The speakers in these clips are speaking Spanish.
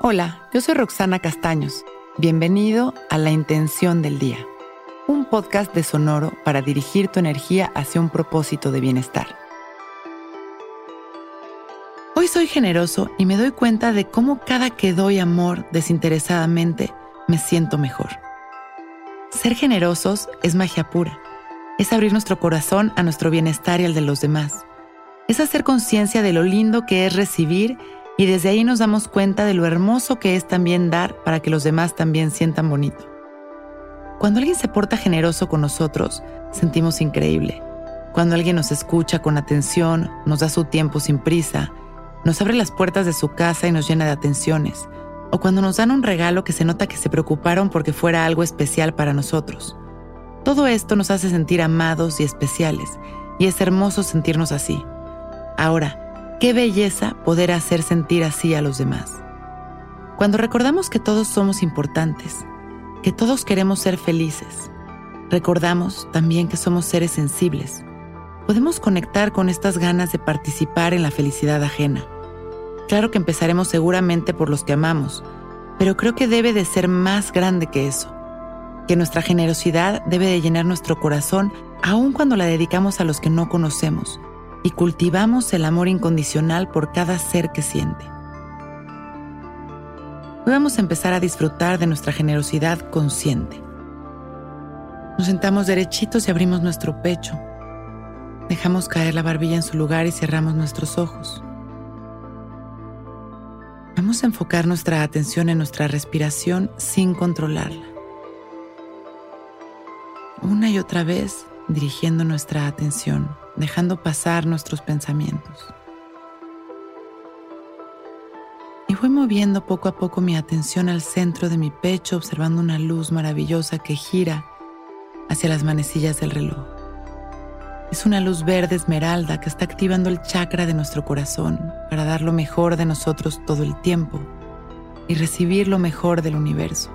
Hola, yo soy Roxana Castaños. Bienvenido a La Intención del Día, un podcast de Sonoro para dirigir tu energía hacia un propósito de bienestar. Hoy soy generoso y me doy cuenta de cómo cada que doy amor desinteresadamente me siento mejor. Ser generosos es magia pura. Es abrir nuestro corazón a nuestro bienestar y al de los demás. Es hacer conciencia de lo lindo que es recibir y desde ahí nos damos cuenta de lo hermoso que es también dar para que los demás también sientan bonito. Cuando alguien se porta generoso con nosotros, sentimos increíble. Cuando alguien nos escucha con atención, nos da su tiempo sin prisa, nos abre las puertas de su casa y nos llena de atenciones, o cuando nos dan un regalo que se nota que se preocuparon porque fuera algo especial para nosotros. Todo esto nos hace sentir amados y especiales, y es hermoso sentirnos así. Ahora, Qué belleza poder hacer sentir así a los demás. Cuando recordamos que todos somos importantes, que todos queremos ser felices, recordamos también que somos seres sensibles. Podemos conectar con estas ganas de participar en la felicidad ajena. Claro que empezaremos seguramente por los que amamos, pero creo que debe de ser más grande que eso. Que nuestra generosidad debe de llenar nuestro corazón aun cuando la dedicamos a los que no conocemos y cultivamos el amor incondicional por cada ser que siente. Hoy vamos a empezar a disfrutar de nuestra generosidad consciente. Nos sentamos derechitos y abrimos nuestro pecho. Dejamos caer la barbilla en su lugar y cerramos nuestros ojos. Vamos a enfocar nuestra atención en nuestra respiración sin controlarla. Una y otra vez dirigiendo nuestra atención dejando pasar nuestros pensamientos. Y voy moviendo poco a poco mi atención al centro de mi pecho, observando una luz maravillosa que gira hacia las manecillas del reloj. Es una luz verde esmeralda que está activando el chakra de nuestro corazón para dar lo mejor de nosotros todo el tiempo y recibir lo mejor del universo.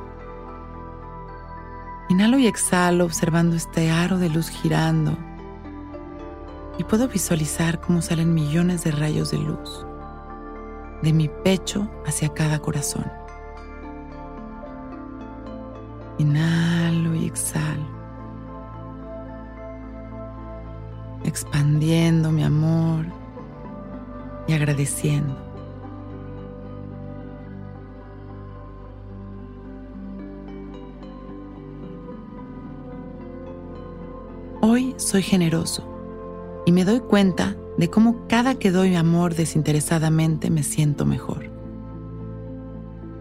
Inhalo y exhalo observando este aro de luz girando y puedo visualizar cómo salen millones de rayos de luz de mi pecho hacia cada corazón. Inhalo y exhalo, expandiendo mi amor y agradeciendo. Hoy soy generoso y me doy cuenta de cómo cada que doy amor desinteresadamente me siento mejor.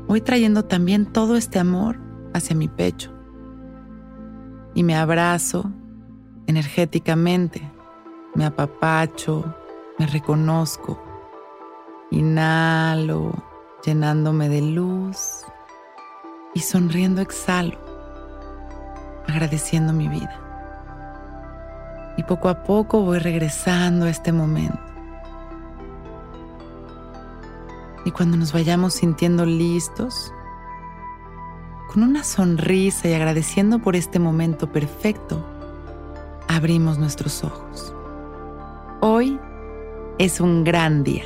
Voy trayendo también todo este amor hacia mi pecho. Y me abrazo energéticamente, me apapacho, me reconozco, inhalo llenándome de luz y sonriendo exhalo, agradeciendo mi vida y poco a poco voy regresando a este momento. Y cuando nos vayamos sintiendo listos, con una sonrisa y agradeciendo por este momento perfecto, abrimos nuestros ojos. Hoy es un gran día.